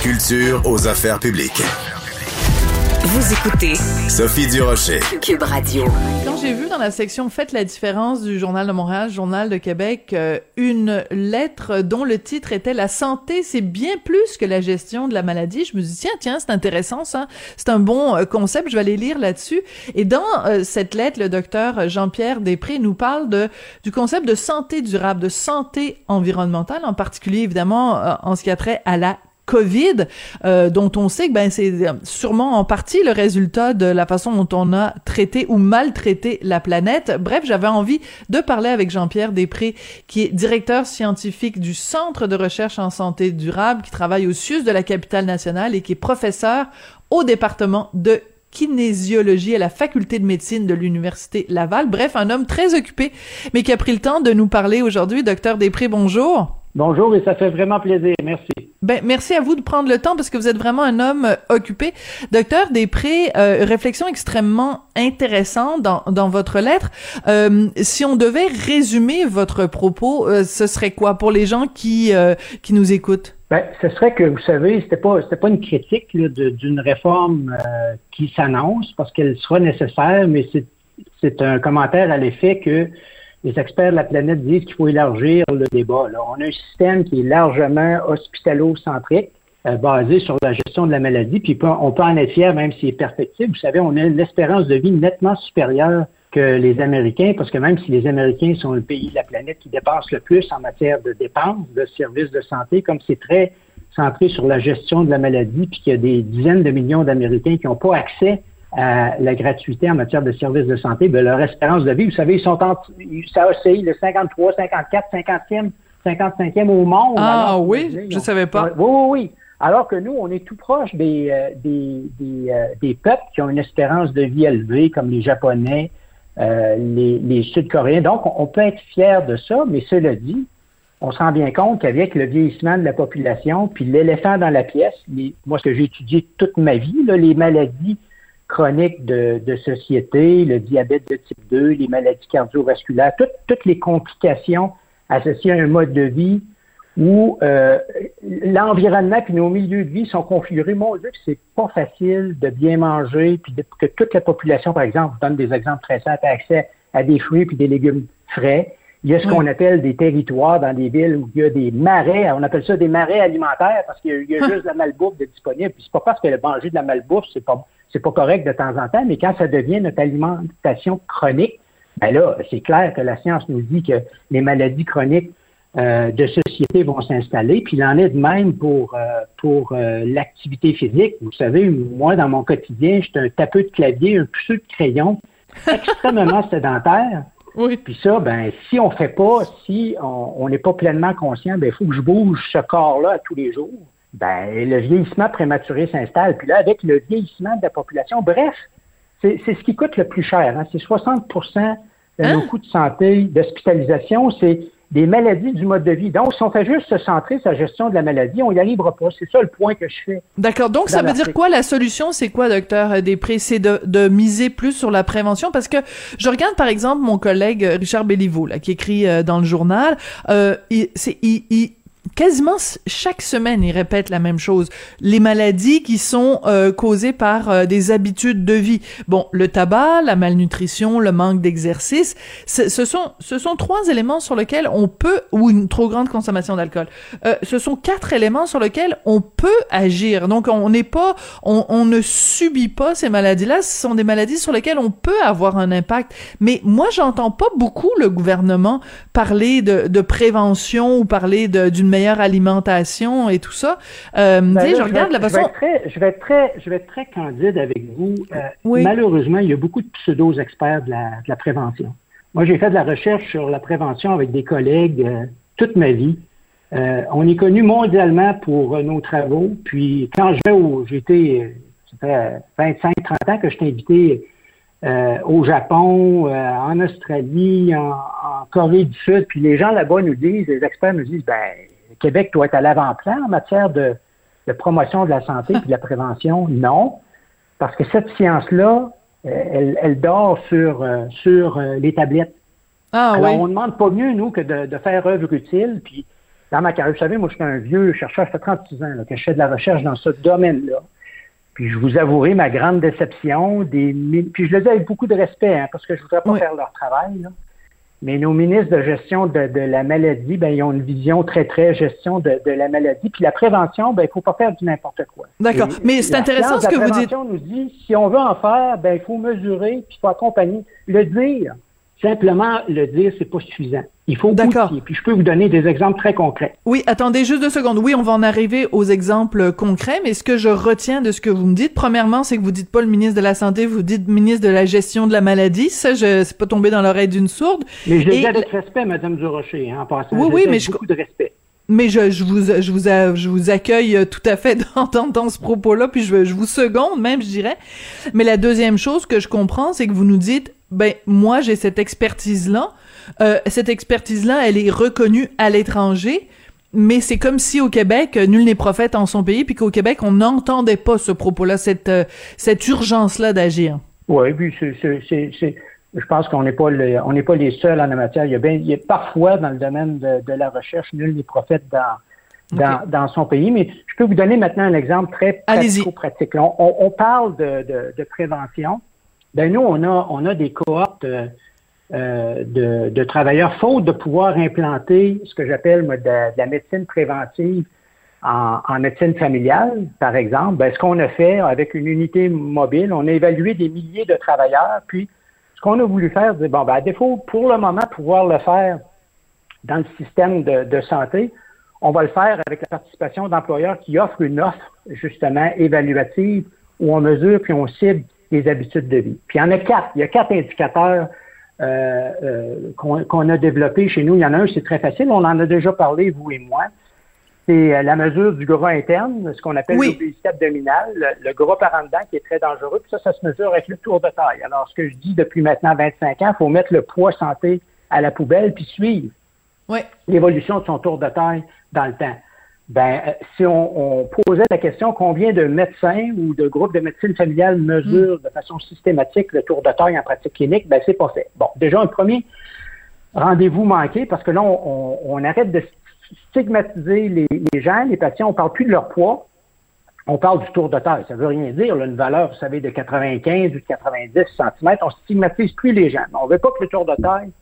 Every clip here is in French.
culture aux affaires publiques. Vous écoutez Sophie Durocher. Cube Radio. Quand j'ai vu dans la section Faites la différence du Journal de Montréal, Journal de Québec, euh, une lettre dont le titre était La santé, c'est bien plus que la gestion de la maladie, je me suis dit, tiens, tiens, c'est intéressant ça, c'est un bon euh, concept, je vais aller lire là-dessus. Et dans euh, cette lettre, le docteur Jean-Pierre Després nous parle de, du concept de santé durable, de santé environnementale, en particulier évidemment en ce qui a trait à la COVID, euh, dont on sait que ben, c'est sûrement en partie le résultat de la façon dont on a traité ou maltraité la planète. Bref, j'avais envie de parler avec Jean-Pierre Després, qui est directeur scientifique du Centre de recherche en santé durable, qui travaille au CIUS de la capitale nationale et qui est professeur au département de kinésiologie à la faculté de médecine de l'université Laval. Bref, un homme très occupé, mais qui a pris le temps de nous parler aujourd'hui. Docteur Després, bonjour. Bonjour et ça fait vraiment plaisir. Merci. Ben, merci à vous de prendre le temps parce que vous êtes vraiment un homme euh, occupé. Docteur Després, euh, réflexion extrêmement intéressante dans, dans votre lettre. Euh, si on devait résumer votre propos, euh, ce serait quoi pour les gens qui, euh, qui nous écoutent? Ben, ce serait que, vous savez, c'était pas, c'était pas une critique d'une réforme qui s'annonce parce qu'elle sera nécessaire, mais c'est un commentaire à l'effet que les experts de la planète disent qu'il faut élargir le débat. Là. On a un système qui est largement hospitalo-centrique, euh, basé sur la gestion de la maladie, puis on peut en être fier même s'il est perfectible. Vous savez, on a une espérance de vie nettement supérieure que les Américains, parce que même si les Américains sont le pays de la planète qui dépense le plus en matière de dépenses de services de santé, comme c'est très centré sur la gestion de la maladie, puis qu'il y a des dizaines de millions d'Américains qui n'ont pas accès à la gratuité en matière de services de santé, ben leur espérance de vie, vous savez, ils sont en, ça oscille le 53, 54, 50e, 55e au monde. Ah Alors, oui, je on- savais pas. Oui, oui, oui. Alors que nous, on est tout proche des, euh, des, des, euh, des peuples qui ont une espérance de vie élevée, comme les Japonais, euh, les, les Sud-Coréens. Donc, on, on peut être fier de ça, mais cela dit, on se rend bien compte qu'avec le vieillissement de la population, puis l'éléphant dans la pièce, les- moi, ce que j'ai étudié toute ma vie, là, les maladies chroniques de, de société, le diabète de type 2, les maladies cardiovasculaires, toutes, toutes les complications associées à un mode de vie où euh, l'environnement puis nos milieux de vie sont configurés. Mon Dieu, que c'est pas facile de bien manger, puis de- que toute la population, par exemple, je donne des exemples très simples, a accès à des fruits puis des légumes frais. Il y a ce qu'on appelle des territoires dans des villes où il y a des marais, on appelle ça des marais alimentaires parce qu'il y a, il y a juste de la malbouffe de disponible. Puis c'est pas parce que le manger de la malbouffe, c'est pas c'est pas correct de temps en temps, mais quand ça devient notre alimentation chronique, ben là, c'est clair que la science nous dit que les maladies chroniques euh, de société vont s'installer. Puis il en est de même pour, euh, pour euh, l'activité physique. Vous savez, moi, dans mon quotidien, j'étais un tapeux de clavier, un puceux de crayon, extrêmement sédentaire. Oui. Puis ça, ben, si on fait pas, si on on n'est pas pleinement conscient, ben, il faut que je bouge ce corps-là à tous les jours. Ben, le vieillissement prématuré s'installe. Puis là, avec le vieillissement de la population, bref, c'est ce qui coûte le plus cher. hein. C'est 60% de nos Hein? coûts de santé, d'hospitalisation, c'est des maladies du mode de vie. Donc, si on fait juste se centrer sur la gestion de la maladie, on n'y arrivera pas. C'est ça le point que je fais. D'accord. Donc, ça veut dire quoi la solution? C'est quoi, docteur Després? C'est de, de miser plus sur la prévention? Parce que je regarde, par exemple, mon collègue euh, Richard Béliveau, là, qui écrit euh, dans le journal, euh, il, il- quasiment chaque semaine, il répète la même chose. Les maladies qui sont euh, causées par euh, des habitudes de vie. Bon, le tabac, la malnutrition, le manque d'exercice, ce sont, ce sont trois éléments sur lesquels on peut, ou une trop grande consommation d'alcool. Euh, ce sont quatre éléments sur lesquels on peut agir. Donc, on n'est pas, on, ne subit pas ces maladies-là. Ce sont des maladies sur lesquelles on peut avoir un impact. Mais moi, j'entends pas beaucoup le gouvernement parler de, prévention ou parler d'une meilleure alimentation et tout ça. Euh, Ben là, je regarde vais, la je vais façon. être très, je vais être très, je vais être très candide avec vous. Euh, Oui. Malheureusement, il y a beaucoup de pseudo-experts de la, de la prévention. Moi, j'ai fait de la recherche sur la prévention avec des collègues euh, toute ma vie. On est connu mondialement pour nos travaux. Puis quand je vais au, j'étais, ça fait 25-30 ans que je t'ai invité euh, au Japon, euh, en Australie, en, en, Corée du Sud. Puis les gens là-bas nous disent, les experts nous disent, ben Québec doit être à l'avant-plan en matière de, de, promotion de la santé et de la prévention. Non, parce que cette science-là, elle, elle, dort sur, sur les tablettes. Ah, Alors, oui. on ne demande pas mieux, nous, que de, de faire œuvre utile. Puis dans ma carrière, vous savez, moi, je suis un vieux chercheur, ça fait 36 ans là, que je fais de la recherche dans ce domaine-là. Puis je vous avouerai ma grande déception. Des, puis je le dis avec beaucoup de respect, hein, parce que je ne voudrais pas oui. faire leur travail. Là. Mais nos ministres de gestion de, de, la maladie, ben, ils ont une vision très, très gestion de, de la maladie. Puis la prévention, ben, il ne faut pas faire du n'importe quoi. D'accord. Mais c'est intéressant ce que vous dites. La prévention nous dit, si on veut en faire, ben, il faut mesurer, puis il faut accompagner. Le dire, Simplement le dire, c'est pas suffisant. Il faut D'accord. Puis je peux vous donner des exemples très concrets. Oui, attendez juste deux secondes. Oui, on va en arriver aux exemples concrets, mais ce que je retiens de ce que vous me dites, premièrement, c'est que vous dites pas le ministre de la Santé, vous dites ministre de la gestion de la maladie. Ça, je c'est pas tombé dans l'oreille d'une sourde. Mais je le dis avec respect, Madame Durocher, hein, en passant. Oui, je oui, mais je beaucoup de respect. Mais je, je, vous, je, vous, je vous accueille tout à fait dans, dans, dans ce propos-là, puis je, je vous seconde même, je dirais. Mais la deuxième chose que je comprends, c'est que vous nous dites, ben moi j'ai cette expertise-là. Euh, cette expertise-là, elle est reconnue à l'étranger, mais c'est comme si au Québec, nul n'est prophète en son pays, puis qu'au Québec, on n'entendait pas ce propos-là, cette, euh, cette urgence-là d'agir. Oui, puis c'est je pense qu'on n'est pas le, on n'est pas les seuls en la matière. Il y a, bien, il y a parfois dans le domaine de, de la recherche, nul n'est prophète dans, dans, okay. dans, son pays. Mais je peux vous donner maintenant un exemple très pratico-pratique. On, on, parle de, de, de, prévention. Ben nous, on a, on a des cohortes euh, de, de, travailleurs, faute de pouvoir implanter ce que j'appelle de, la médecine préventive en, en, médecine familiale, par exemple. Ben, ce qu'on a fait avec une unité mobile, on a évalué des milliers de travailleurs, puis ce qu'on a voulu faire, c'est bon, ben, à défaut, pour le moment, pouvoir le faire dans le système de, de santé, on va le faire avec la participation d'employeurs qui offrent une offre, justement, évaluative, où on mesure puis on cible les habitudes de vie. Puis il y en a quatre. Il y a quatre indicateurs euh, euh, qu'on qu a développés chez nous. Il y en a un, c'est très facile. On en a déjà parlé, vous et moi. C'est la mesure du gras interne, ce qu'on appelle oui. l'obésité abdominale, le, le, gras par en dedans qui est très dangereux. Puis ça, ça se mesure avec le tour de taille. Alors, ce que je dis depuis maintenant 25 ans, il faut mettre le poids santé à la poubelle puis suivre oui. l'évolution de son tour de taille dans le temps. Ben, si on, on, posait la question combien de médecins ou de groupes de médecine familiale mesurent mmh. de façon systématique le tour de taille en pratique clinique, ben c'est pas fait. Bon, déjà un premier rendez-vous manqué parce que là on, arrête de stigmatiser les, les, gens, les patients, on parle plus de leur poids, on parle du tour de taille. Ça veut rien dire, là, une valeur, vous savez, de 95 ou de 90 cm, on stigmatise plus les gens. On veut pas que le tour de taille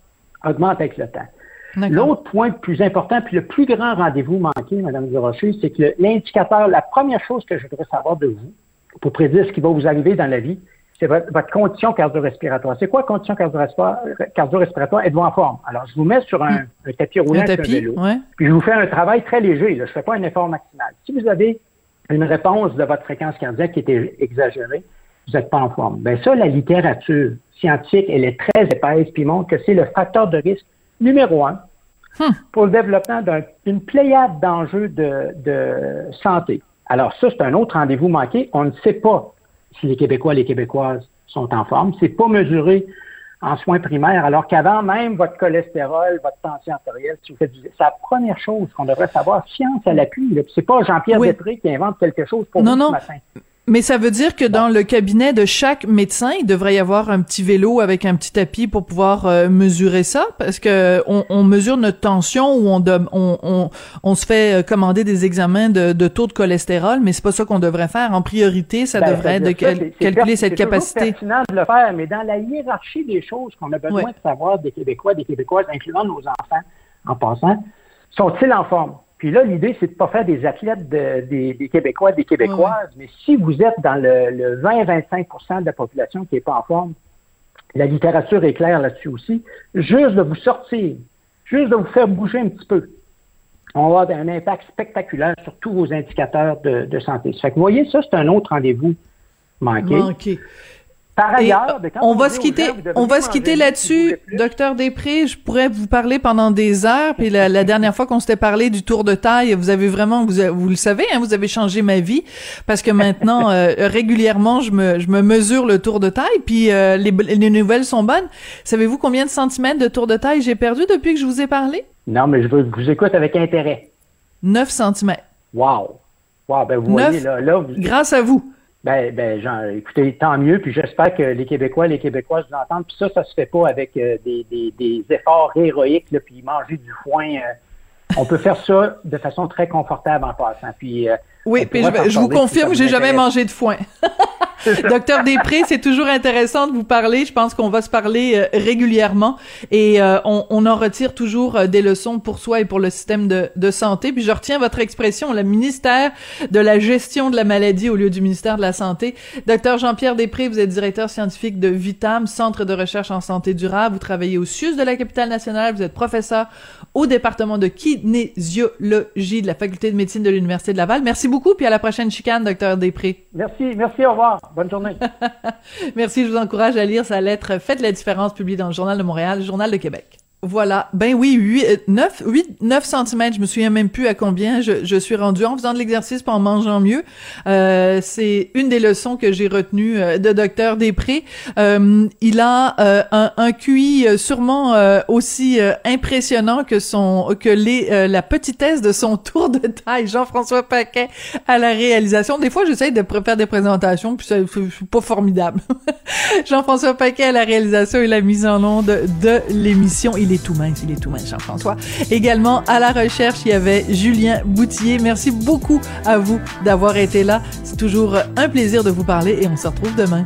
augmente avec le temps. L'autre point le plus important, puis le plus grand rendez-vous manqué, Mme Durocher, c'est que l'indicateur, la première chose que je voudrais savoir de vous, pour prédire ce qui va vous arriver dans la vie, c'est votre, votre, condition cardio-respiratoire. C'est quoi condition cardio-respiratoire? Êtes-vous en forme? Alors, je vous mets sur un, un tapis roulant un tapis, un vélo, ouais. puis je vous fais un travail très léger. Là. Je ne fais pas un effort maximal. Si vous avez une réponse de votre fréquence cardiaque qui était exagérée, vous n'êtes pas en forme. Bien ça, la littérature scientifique, elle est très épaisse, puis montre que c'est le facteur de risque numéro un hmm. pour le développement d'une pléiade d'enjeux de, de, santé. Alors ça, c'est un autre rendez-vous manqué. On ne sait pas si les Québécois et les Québécoises sont en forme. C'est pas mesuré en soins primaires, alors qu'avant même votre cholestérol, votre tension artérielle, si vous faites du... c'est la première chose qu'on devrait savoir, science à l'appui. C'est pas Jean-Pierre oui. Qui invente quelque chose pour non, vous non. ce matin. Mais ça veut dire que dans le cabinet de chaque médecin, il devrait y avoir un petit vélo avec un petit tapis pour pouvoir euh, mesurer ça, parce que on, on, mesure notre tension ou on, on, on, on se fait commander des examens de, de taux de cholestérol, mais c'est pas ça qu'on devrait faire. En priorité, ça Ben, devrait être de ça, c'est- c'est calculer cette c'est capacité. pertinent de le faire, mais dans la hiérarchie des choses qu'on a besoin Ouais. de savoir des Québécois, des Québécoises, incluant nos enfants en passant, sont-ils en forme? Puis là, l'idée, c'est de pas faire des athlètes de- des, des Québécois, des Québécoises, mais si vous êtes dans le, le 20-25% de la population qui n'est pas en forme, la littérature est claire là-dessus aussi, juste de vous sortir, juste de vous faire bouger un petit peu, on va avoir un impact spectaculaire sur tous vos indicateurs de, de santé. Ça fait que vous voyez, ça, c'est un autre rendez-vous manqué. Manqué. Par ailleurs, ben, on va se quitter, gens, on va se quitter là-dessus, docteur Després. Je pourrais vous parler pendant des heures. Puis la, la dernière fois qu'on s'était parlé du tour de taille, vous avez vraiment, vous, le savez, hein, vous avez changé ma vie parce que maintenant euh, régulièrement, je me, je me mesure le tour de taille. Puis euh, les, les nouvelles sont bonnes. Savez-vous combien de centimètres de tour de taille j'ai perdu depuis que je vous ai parlé? Non, mais je veux- vous écoute avec intérêt. 9 centimètres. Wow. Wow, ben vous voyez, là, là vous- Grâce à vous. Ben, ben, genre, écoutez, tant mieux, puis j'espère que les Québécois, les Québécoises vous entendent. Puis ça, ça se fait pas avec euh, des, des, des efforts héroïques, là, puis manger du foin. euh, on peut faire ça de façon très confortable en passant. Puis, euh, Oui, puis je, je vous confirme que j'ai jamais mangé de foin. Docteur Després, c'est toujours intéressant de vous parler. Je pense qu'on va se parler euh, régulièrement et euh, on, on en retire toujours euh, des leçons pour soi et pour le système de, de santé. Puis je retiens votre expression, le ministère de la gestion de la maladie au lieu du ministère de la santé. Docteur Jean-Pierre Després, vous êtes directeur scientifique de Vitam, Centre de recherche en santé durable. Vous travaillez au CIUS de la capitale nationale. Vous êtes professeur au département de kinésiologie de la faculté de médecine de l'Université de Laval. Merci beaucoup, puis à la prochaine chicane, docteur Després. Merci, merci, au revoir. Bonne journée. Merci, je vous encourage à lire sa lettre Faites la différence, publiée dans le Journal de Montréal, Journal de Québec. Voilà. Ben oui, 8, 9, 8, 9 cm, je me souviens même plus à combien je, je suis rendu en faisant de l'exercice en mangeant mieux. Euh, c'est une des leçons que j'ai retenues euh, de Docteur Després. Euh, il a un, un QI sûrement aussi impressionnant que son que les la petitesse de son tour de taille. Jean-François Paquet à la réalisation. Des fois, j'essaye de faire des présentations, puis ça- c'est pas formidable. Jean-François Paquet à la réalisation et la mise en onde de l'émission. Est tout mince, il est tout mince, Jean-François. Également, à la recherche, il y avait Julien Boutier. Merci beaucoup à vous d'avoir été là. C'est toujours un plaisir de vous parler et on se retrouve demain.